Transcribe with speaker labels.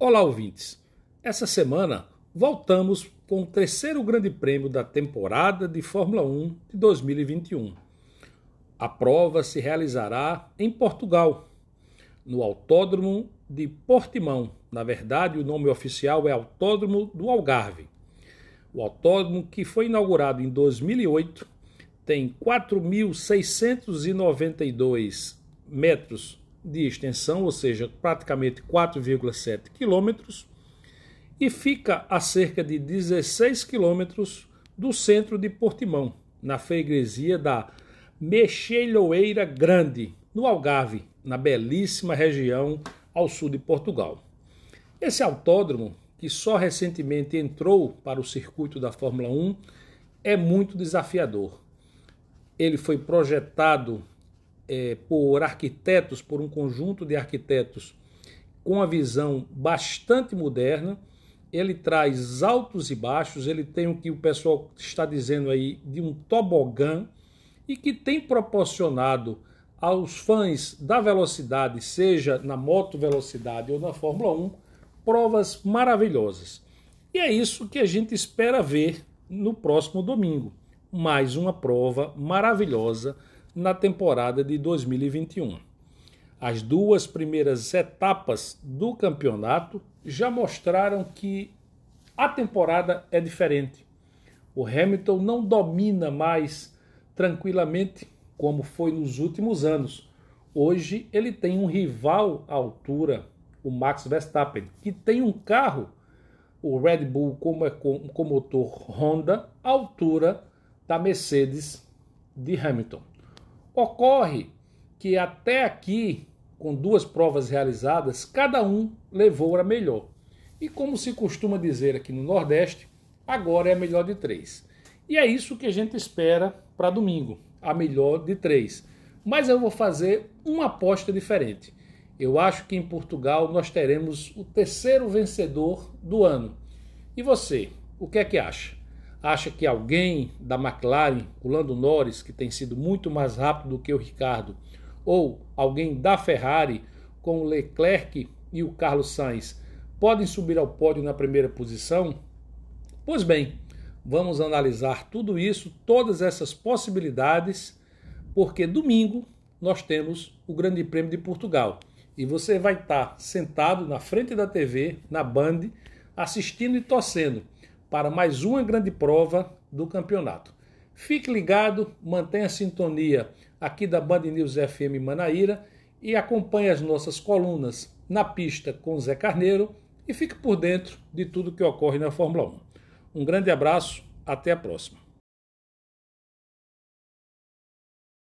Speaker 1: Olá, ouvintes. Essa semana voltamos com o terceiro Grande Prêmio da temporada de Fórmula 1 de 2021. A prova se realizará em Portugal, no Autódromo de Portimão. Na verdade, o nome oficial é Autódromo do Algarve. O autódromo, que foi inaugurado em 2008, tem 4.692 metros de extensão, ou seja, praticamente 4,7 quilômetros, e fica a cerca de 16 quilômetros do centro de Portimão, na freguesia da Mexelhoeira Grande, no Algarve, na belíssima região ao sul de Portugal. Esse autódromo, que só recentemente entrou para o circuito da Fórmula 1, é muito desafiador. Ele foi projetado é, por arquitetos, por um conjunto de arquitetos com uma visão bastante moderna. Ele traz altos e baixos, ele tem o que o pessoal está dizendo aí de um tobogã e que tem proporcionado aos fãs da velocidade, seja na moto velocidade ou na Fórmula 1, provas maravilhosas. E é isso que a gente espera ver no próximo domingo. Mais uma prova maravilhosa na temporada de 2021. As duas primeiras etapas do campeonato já mostraram que a temporada é diferente. O Hamilton não domina mais tranquilamente como foi nos últimos anos. Hoje ele tem um rival à altura, o Max Verstappen, que tem um carro, o Red Bull com, com motor Honda, à altura da Mercedes de Hamilton. Ocorre que até aqui, com duas provas realizadas, cada um levou a melhor. E como se costuma dizer aqui no Nordeste, agora é a melhor de três. E é isso que a gente espera para domingo, a melhor de três. Mas eu vou fazer uma aposta diferente. Eu acho que em Portugal nós teremos o terceiro vencedor do ano. E você, o que é que acha? Acha que alguém da McLaren, o Lando Norris, que tem sido muito mais rápido do que o Ricardo, ou alguém da Ferrari, com o Leclerc e o Carlos Sainz, podem subir ao pódio na primeira posição? Pois bem, vamos analisar tudo isso, todas essas possibilidades, porque domingo nós temos o Grande Prêmio de Portugal. E você vai estar sentado na frente da TV, na Band, assistindo e torcendo para mais uma grande prova do campeonato. Fique ligado, mantenha a sintonia aqui da Band News FM Manaíra e acompanhe as nossas colunas na pista com Zé Carneiro e fique por dentro de tudo que ocorre na Fórmula 1. Um grande abraço, até a próxima.